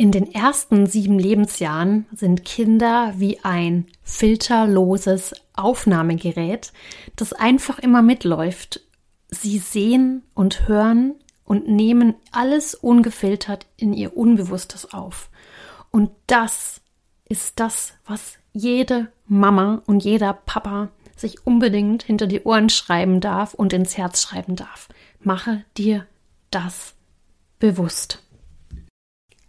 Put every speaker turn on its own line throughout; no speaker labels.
In den ersten sieben Lebensjahren sind Kinder wie ein filterloses Aufnahmegerät, das einfach immer mitläuft. Sie sehen und hören und nehmen alles ungefiltert in ihr Unbewusstes auf. Und das ist das, was jede Mama und jeder Papa sich unbedingt hinter die Ohren schreiben darf und ins Herz schreiben darf. Mache dir das bewusst.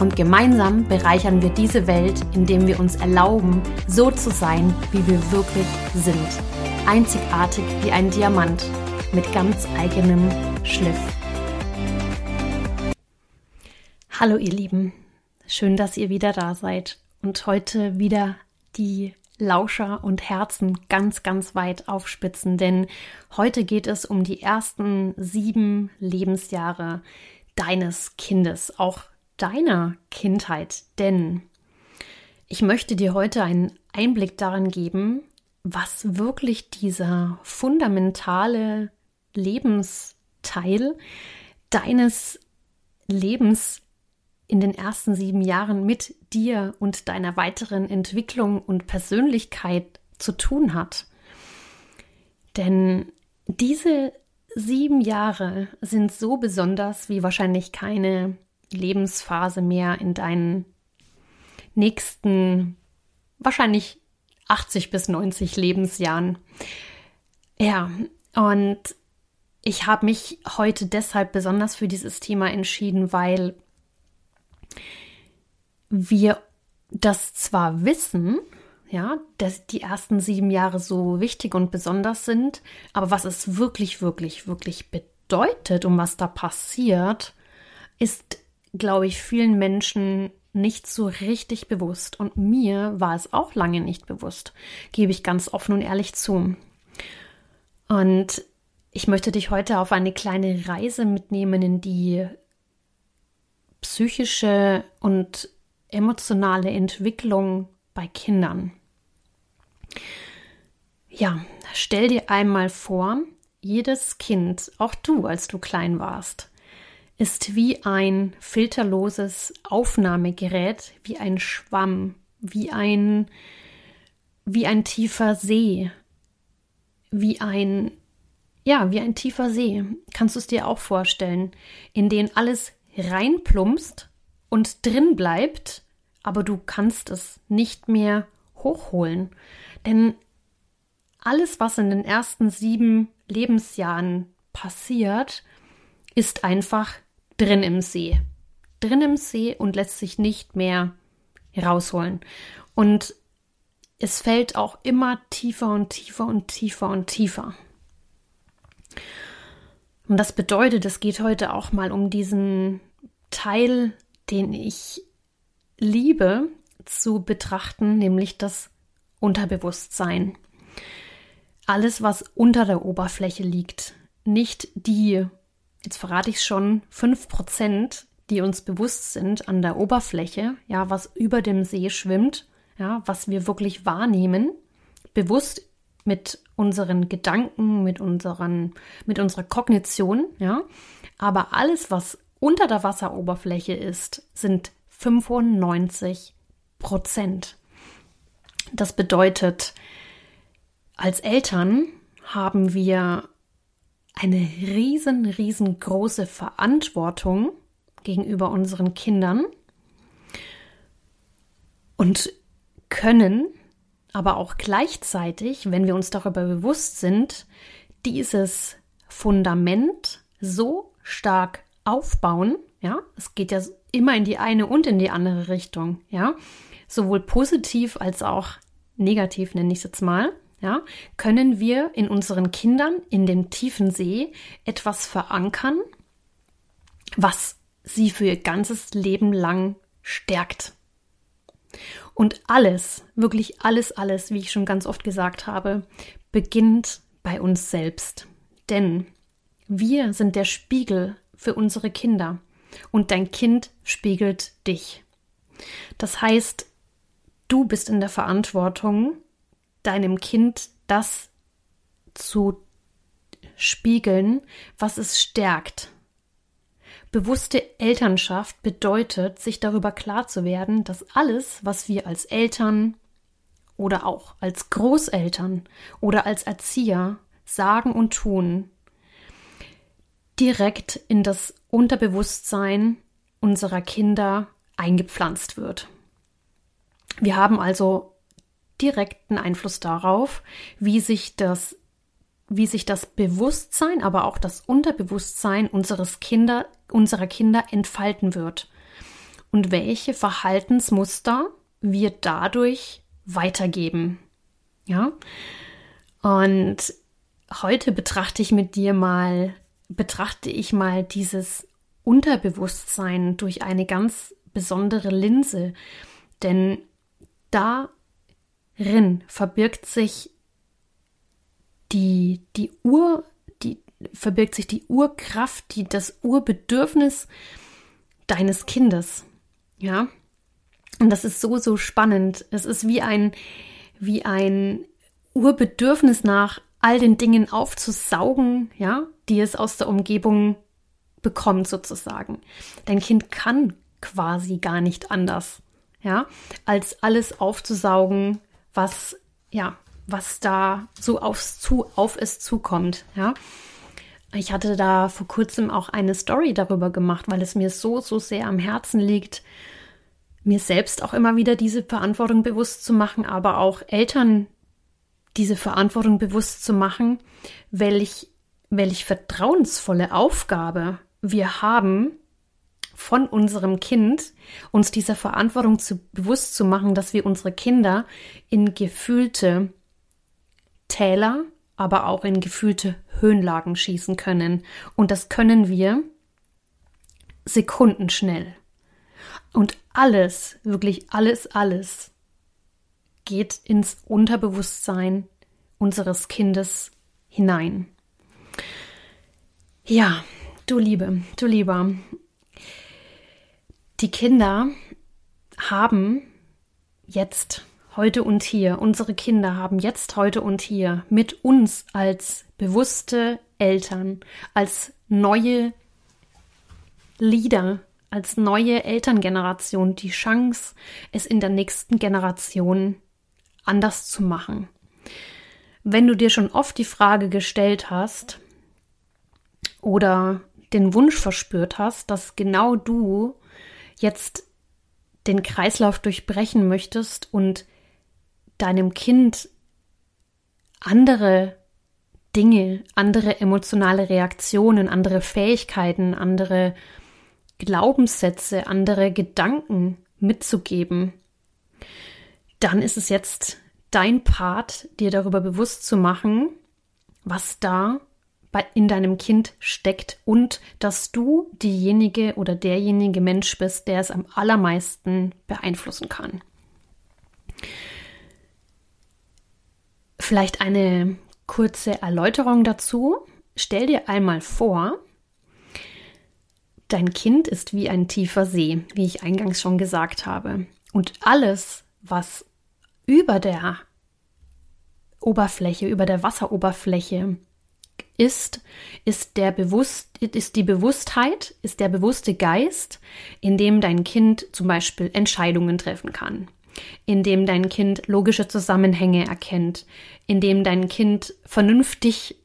Und gemeinsam bereichern wir diese Welt, indem wir uns erlauben, so zu sein, wie wir wirklich sind. Einzigartig wie ein Diamant mit ganz eigenem Schliff. Hallo ihr Lieben, schön, dass ihr wieder da seid und heute wieder die Lauscher und Herzen ganz, ganz weit aufspitzen, denn heute geht es um die ersten sieben Lebensjahre deines Kindes, auch deiner Kindheit, denn ich möchte dir heute einen Einblick darin geben, was wirklich dieser fundamentale Lebensteil deines Lebens in den ersten sieben Jahren mit dir und deiner weiteren Entwicklung und Persönlichkeit zu tun hat. Denn diese sieben Jahre sind so besonders wie wahrscheinlich keine Lebensphase mehr in deinen nächsten wahrscheinlich 80 bis 90 Lebensjahren. Ja, und ich habe mich heute deshalb besonders für dieses Thema entschieden, weil wir das zwar wissen, ja, dass die ersten sieben Jahre so wichtig und besonders sind, aber was es wirklich, wirklich, wirklich bedeutet und was da passiert, ist glaube ich, vielen Menschen nicht so richtig bewusst. Und mir war es auch lange nicht bewusst, gebe ich ganz offen und ehrlich zu. Und ich möchte dich heute auf eine kleine Reise mitnehmen in die psychische und emotionale Entwicklung bei Kindern. Ja, stell dir einmal vor, jedes Kind, auch du, als du klein warst, ist wie ein filterloses Aufnahmegerät, wie ein Schwamm, wie ein, wie ein tiefer See, wie ein, ja, wie ein tiefer See. Kannst du es dir auch vorstellen, in den alles reinplumpst und drin bleibt, aber du kannst es nicht mehr hochholen. Denn alles, was in den ersten sieben Lebensjahren passiert, ist einfach drin im See. Drin im See und lässt sich nicht mehr rausholen. Und es fällt auch immer tiefer und tiefer und tiefer und tiefer. Und das bedeutet, es geht heute auch mal um diesen Teil, den ich liebe zu betrachten, nämlich das Unterbewusstsein. Alles, was unter der Oberfläche liegt, nicht die jetzt verrate ich schon, 5%, die uns bewusst sind an der Oberfläche, ja, was über dem See schwimmt, ja, was wir wirklich wahrnehmen, bewusst mit unseren Gedanken, mit unseren, mit unserer Kognition, ja. Aber alles, was unter der Wasseroberfläche ist, sind 95 Prozent. Das bedeutet, als Eltern haben wir eine riesen, riesengroße Verantwortung gegenüber unseren Kindern und können aber auch gleichzeitig, wenn wir uns darüber bewusst sind, dieses Fundament so stark aufbauen, ja, es geht ja immer in die eine und in die andere Richtung, ja, sowohl positiv als auch negativ nenne ich es jetzt mal, ja, können wir in unseren Kindern in dem tiefen See etwas verankern, was sie für ihr ganzes Leben lang stärkt. Und alles, wirklich alles, alles, wie ich schon ganz oft gesagt habe, beginnt bei uns selbst. Denn wir sind der Spiegel für unsere Kinder und dein Kind spiegelt dich. Das heißt, du bist in der Verantwortung, deinem Kind das zu spiegeln, was es stärkt. Bewusste Elternschaft bedeutet, sich darüber klar zu werden, dass alles, was wir als Eltern oder auch als Großeltern oder als Erzieher sagen und tun, direkt in das Unterbewusstsein unserer Kinder eingepflanzt wird. Wir haben also direkten Einfluss darauf, wie sich das wie sich das Bewusstsein, aber auch das Unterbewusstsein unseres Kinder, unserer Kinder entfalten wird und welche Verhaltensmuster wir dadurch weitergeben. Ja? Und heute betrachte ich mit dir mal betrachte ich mal dieses Unterbewusstsein durch eine ganz besondere Linse, denn darin verbirgt sich die, die Ur, die, verbirgt sich die Urkraft, die, das Urbedürfnis deines Kindes. Ja. Und das ist so, so spannend. Es ist wie ein, wie ein Urbedürfnis nach all den Dingen aufzusaugen, ja, die es aus der Umgebung bekommt sozusagen. Dein Kind kann quasi gar nicht anders, ja, als alles aufzusaugen, was ja, was da so aufs zu auf es zukommt, ja. Ich hatte da vor kurzem auch eine Story darüber gemacht, weil es mir so so sehr am Herzen liegt, mir selbst auch immer wieder diese Verantwortung bewusst zu machen, aber auch Eltern diese Verantwortung bewusst zu machen, welch, welch vertrauensvolle Aufgabe wir haben, von unserem Kind, uns dieser Verantwortung zu, bewusst zu machen, dass wir unsere Kinder in gefühlte Täler, aber auch in gefühlte Höhenlagen schießen können. Und das können wir sekundenschnell. Und alles, wirklich alles, alles geht ins Unterbewusstsein unseres Kindes hinein. Ja, du Liebe, du Lieber, die Kinder haben jetzt heute und hier, unsere Kinder haben jetzt heute und hier mit uns als bewusste Eltern, als neue Lieder, als neue Elterngeneration die Chance, es in der nächsten Generation anders zu machen. Wenn du dir schon oft die Frage gestellt hast oder den Wunsch verspürt hast, dass genau du jetzt den Kreislauf durchbrechen möchtest und deinem Kind andere Dinge, andere emotionale Reaktionen, andere Fähigkeiten, andere Glaubenssätze, andere Gedanken mitzugeben, dann ist es jetzt dein Part, dir darüber bewusst zu machen, was da in deinem Kind steckt und dass du diejenige oder derjenige Mensch bist, der es am allermeisten beeinflussen kann. Vielleicht eine kurze Erläuterung dazu. Stell dir einmal vor, dein Kind ist wie ein tiefer See, wie ich eingangs schon gesagt habe. Und alles, was über der Oberfläche, über der Wasseroberfläche ist, ist der bewusst, ist die Bewusstheit, ist der bewusste Geist, in dem dein Kind zum Beispiel Entscheidungen treffen kann, in dem dein Kind logische Zusammenhänge erkennt, in dem dein Kind vernünftig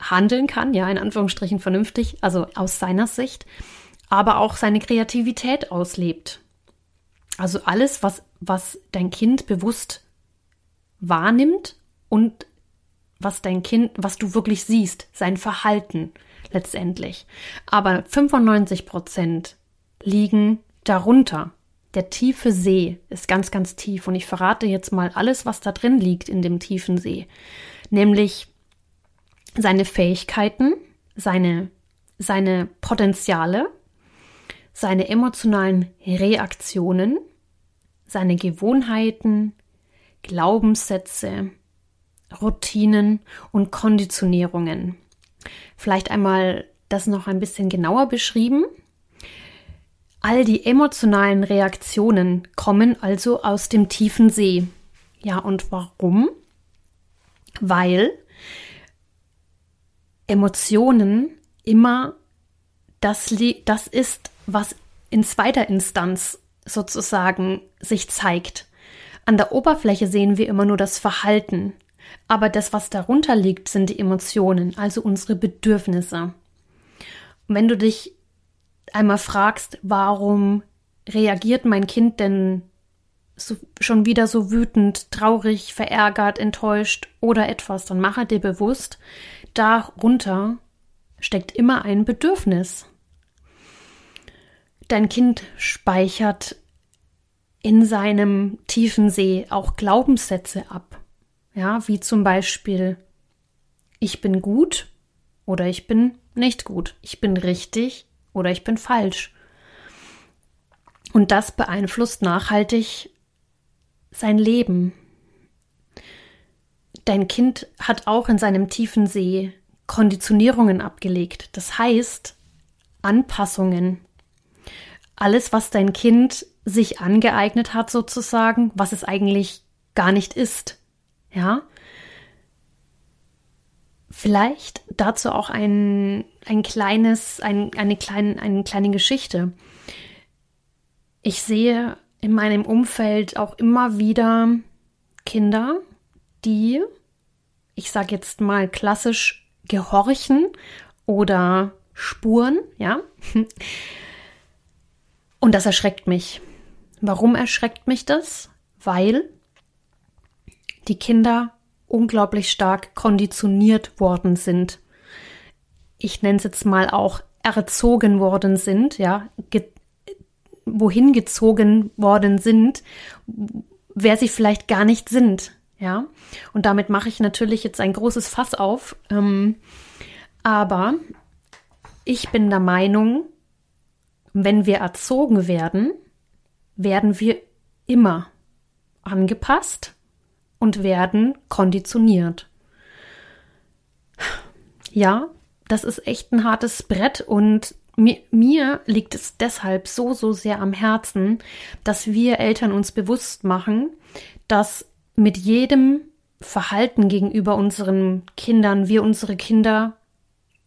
handeln kann, ja, in Anführungsstrichen vernünftig, also aus seiner Sicht, aber auch seine Kreativität auslebt. Also alles, was, was dein Kind bewusst wahrnimmt und was dein Kind, was du wirklich siehst, sein Verhalten letztendlich. Aber 95 Prozent liegen darunter. Der tiefe See ist ganz, ganz tief und ich verrate jetzt mal alles, was da drin liegt in dem tiefen See. Nämlich seine Fähigkeiten, seine, seine Potenziale, seine emotionalen Reaktionen, seine Gewohnheiten, Glaubenssätze, Routinen und Konditionierungen. Vielleicht einmal das noch ein bisschen genauer beschrieben. All die emotionalen Reaktionen kommen also aus dem tiefen See. Ja, und warum? Weil Emotionen immer das, das ist, was in zweiter Instanz sozusagen sich zeigt. An der Oberfläche sehen wir immer nur das Verhalten, aber das, was darunter liegt, sind die Emotionen, also unsere Bedürfnisse. Und wenn du dich einmal fragst, warum reagiert mein Kind denn so, schon wieder so wütend, traurig, verärgert, enttäuscht oder etwas, dann mache dir bewusst, darunter steckt immer ein Bedürfnis. Dein Kind speichert in seinem tiefen See auch Glaubenssätze ab. Ja, wie zum Beispiel, ich bin gut oder ich bin nicht gut. Ich bin richtig oder ich bin falsch. Und das beeinflusst nachhaltig sein Leben. Dein Kind hat auch in seinem tiefen See Konditionierungen abgelegt. Das heißt, Anpassungen. Alles, was dein Kind sich angeeignet hat, sozusagen, was es eigentlich gar nicht ist. Ja. Vielleicht dazu auch ein, ein kleines, ein, eine, kleine, eine kleine Geschichte. Ich sehe in meinem Umfeld auch immer wieder Kinder, die, ich sage jetzt mal klassisch, gehorchen oder spuren, ja. Und das erschreckt mich. Warum erschreckt mich das? Weil die Kinder unglaublich stark konditioniert worden sind. Ich nenne es jetzt mal auch erzogen worden sind, ja, wohin gezogen worden sind, wer sie vielleicht gar nicht sind. Ja, und damit mache ich natürlich jetzt ein großes Fass auf. Ähm, aber ich bin der Meinung, wenn wir erzogen werden, werden wir immer angepasst und werden konditioniert. Ja, das ist echt ein hartes Brett und mir, mir liegt es deshalb so, so sehr am Herzen, dass wir Eltern uns bewusst machen, dass mit jedem Verhalten gegenüber unseren Kindern wir unsere Kinder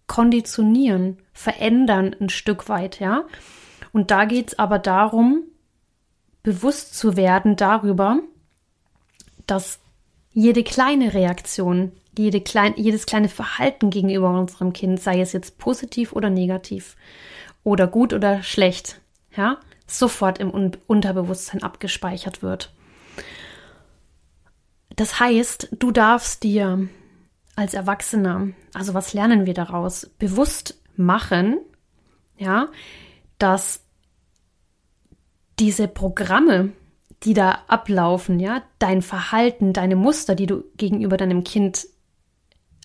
konditionieren, verändern ein Stück weit, ja. Und da geht es aber darum, bewusst zu werden darüber, dass jede kleine Reaktion, jede klein, jedes kleine Verhalten gegenüber unserem Kind, sei es jetzt positiv oder negativ oder gut oder schlecht, ja, sofort im Un Unterbewusstsein abgespeichert wird. Das heißt, du darfst dir als Erwachsener, also was lernen wir daraus, bewusst machen, ja, dass diese Programme, die da ablaufen, ja, dein Verhalten, deine Muster, die du gegenüber deinem Kind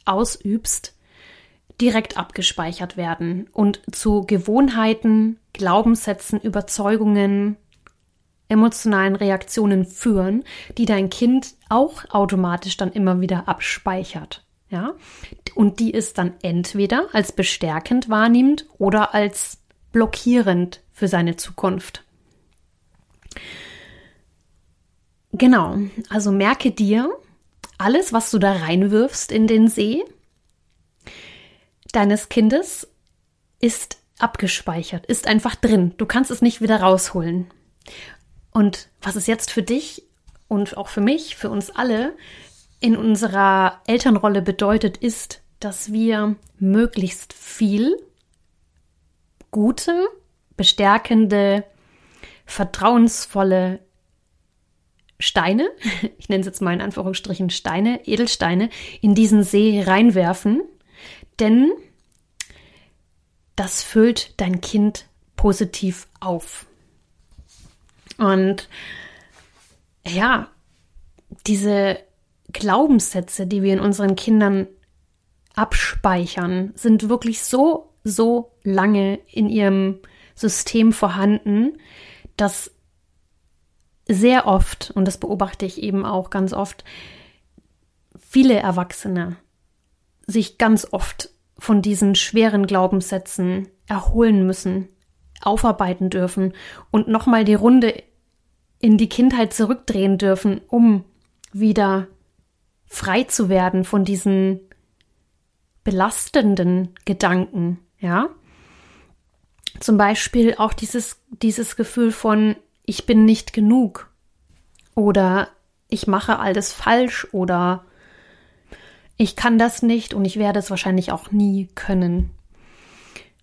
ausübst, direkt abgespeichert werden und zu Gewohnheiten, Glaubenssätzen, Überzeugungen, emotionalen Reaktionen führen, die dein Kind auch automatisch dann immer wieder abspeichert. Ja, und die ist dann entweder als bestärkend wahrnimmt oder als blockierend für seine Zukunft. Genau, also merke dir, alles, was du da reinwirfst in den See deines Kindes, ist abgespeichert, ist einfach drin. Du kannst es nicht wieder rausholen. Und was es jetzt für dich und auch für mich, für uns alle in unserer Elternrolle bedeutet, ist, dass wir möglichst viel gute, bestärkende, vertrauensvolle Steine, ich nenne es jetzt mal in Anführungsstrichen Steine, Edelsteine, in diesen See reinwerfen, denn das füllt dein Kind positiv auf. Und ja, diese Glaubenssätze, die wir in unseren Kindern abspeichern, sind wirklich so, so lange in ihrem System vorhanden, dass sehr oft, und das beobachte ich eben auch ganz oft, viele Erwachsene sich ganz oft von diesen schweren Glaubenssätzen erholen müssen, aufarbeiten dürfen und nochmal die Runde in die Kindheit zurückdrehen dürfen, um wieder frei zu werden von diesen belastenden Gedanken, ja. Zum Beispiel auch dieses, dieses Gefühl von, ich bin nicht genug oder ich mache alles falsch oder ich kann das nicht und ich werde es wahrscheinlich auch nie können.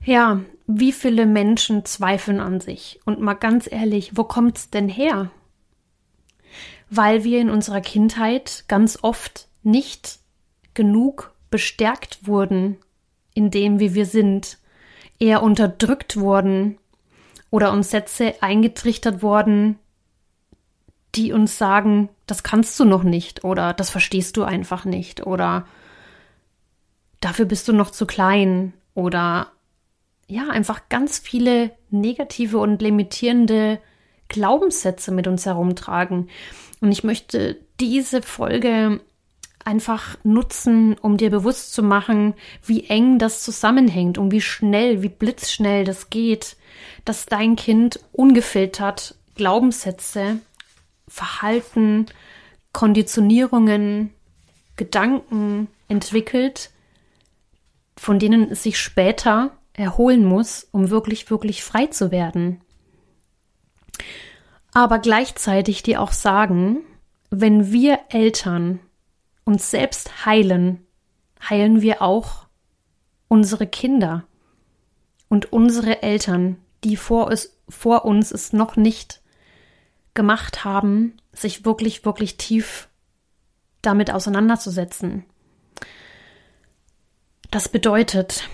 Ja, wie viele Menschen zweifeln an sich? Und mal ganz ehrlich, wo kommt's denn her? Weil wir in unserer Kindheit ganz oft nicht genug bestärkt wurden in dem, wie wir sind, eher unterdrückt wurden oder uns Sätze eingetrichtert wurden, die uns sagen, das kannst du noch nicht oder das verstehst du einfach nicht oder dafür bist du noch zu klein oder ja, einfach ganz viele negative und limitierende Glaubenssätze mit uns herumtragen. Und ich möchte diese Folge einfach nutzen, um dir bewusst zu machen, wie eng das zusammenhängt und wie schnell, wie blitzschnell das geht, dass dein Kind ungefiltert Glaubenssätze, Verhalten, Konditionierungen, Gedanken entwickelt, von denen es sich später erholen muss, um wirklich, wirklich frei zu werden. Aber gleichzeitig dir auch sagen, wenn wir Eltern uns selbst heilen, heilen wir auch unsere Kinder und unsere Eltern, die vor, es, vor uns es noch nicht gemacht haben, sich wirklich, wirklich tief damit auseinanderzusetzen. Das bedeutet,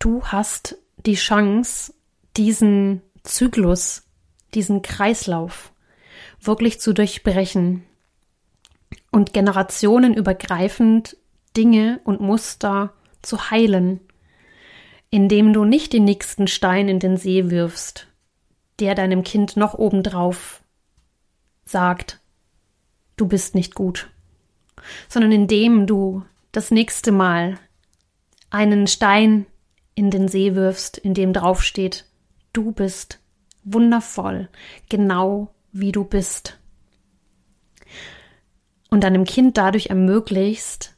du hast die Chance, diesen Zyklus, diesen Kreislauf wirklich zu durchbrechen und generationenübergreifend Dinge und Muster zu heilen, indem du nicht den nächsten Stein in den See wirfst, der deinem Kind noch obendrauf sagt, du bist nicht gut, sondern indem du das nächste Mal einen Stein in den See wirfst, in dem draufsteht, du bist wundervoll, genau wie du bist und deinem Kind dadurch ermöglichst,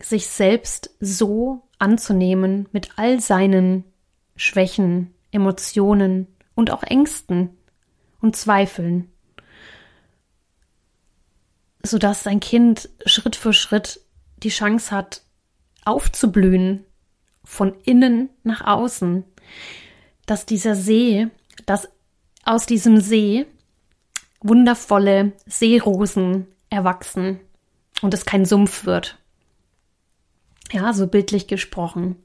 sich selbst so anzunehmen mit all seinen Schwächen, Emotionen und auch Ängsten und Zweifeln, sodass dein Kind Schritt für Schritt die Chance hat, aufzublühen von innen nach außen, dass dieser See, dass aus diesem See wundervolle Seerosen erwachsen und es kein Sumpf wird. Ja, so bildlich gesprochen.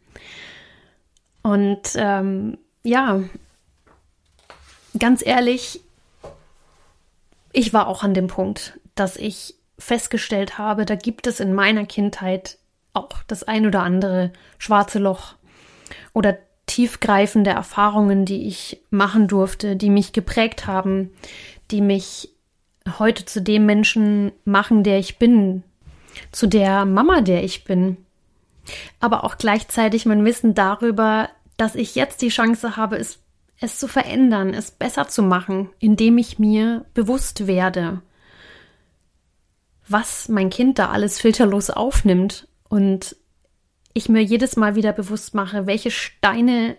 Und ähm, ja, ganz ehrlich, ich war auch an dem Punkt, dass ich festgestellt habe, da gibt es in meiner Kindheit auch das ein oder andere schwarze Loch oder tiefgreifende Erfahrungen, die ich machen durfte, die mich geprägt haben, die mich heute zu dem Menschen machen, der ich bin, zu der Mama, der ich bin. Aber auch gleichzeitig mein Wissen darüber, dass ich jetzt die Chance habe, es, es zu verändern, es besser zu machen, indem ich mir bewusst werde, was mein Kind da alles filterlos aufnimmt und ich mir jedes Mal wieder bewusst mache, welche Steine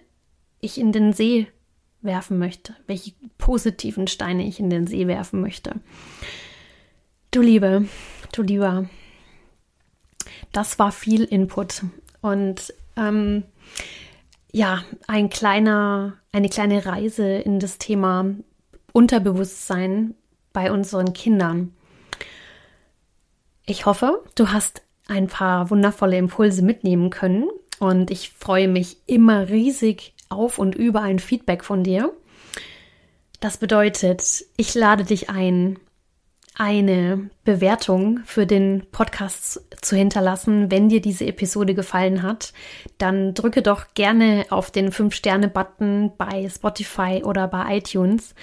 ich in den See werfen möchte, welche positiven Steine ich in den See werfen möchte. Du Liebe, du Lieber, das war viel Input und ähm, ja, ein kleiner, eine kleine Reise in das Thema Unterbewusstsein bei unseren Kindern. Ich hoffe, du hast ein paar wundervolle Impulse mitnehmen können und ich freue mich immer riesig auf und über ein Feedback von dir. Das bedeutet, ich lade dich ein, eine Bewertung für den Podcast zu hinterlassen. Wenn dir diese Episode gefallen hat, dann drücke doch gerne auf den 5-Sterne-Button bei Spotify oder bei iTunes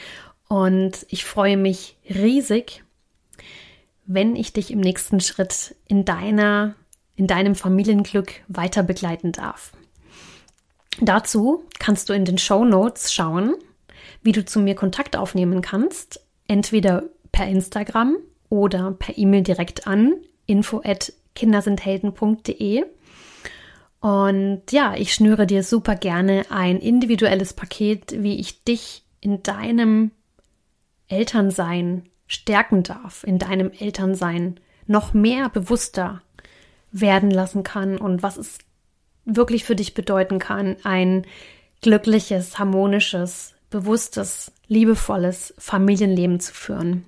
Und ich freue mich riesig, wenn ich dich im nächsten Schritt in deiner, in deinem Familienglück weiter begleiten darf. Dazu kannst du in den Show Notes schauen, wie du zu mir Kontakt aufnehmen kannst, entweder per Instagram oder per E-Mail direkt an info at kindersindhelden.de. Und ja, ich schnüre dir super gerne ein individuelles Paket, wie ich dich in deinem Elternsein stärken darf, in deinem Elternsein noch mehr bewusster werden lassen kann und was es wirklich für dich bedeuten kann, ein glückliches, harmonisches, bewusstes, liebevolles Familienleben zu führen.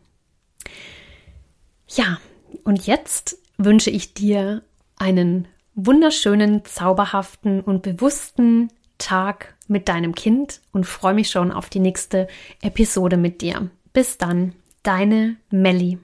Ja, und jetzt wünsche ich dir einen wunderschönen, zauberhaften und bewussten Tag mit deinem Kind und freue mich schon auf die nächste Episode mit dir. Bis dann, deine Melli.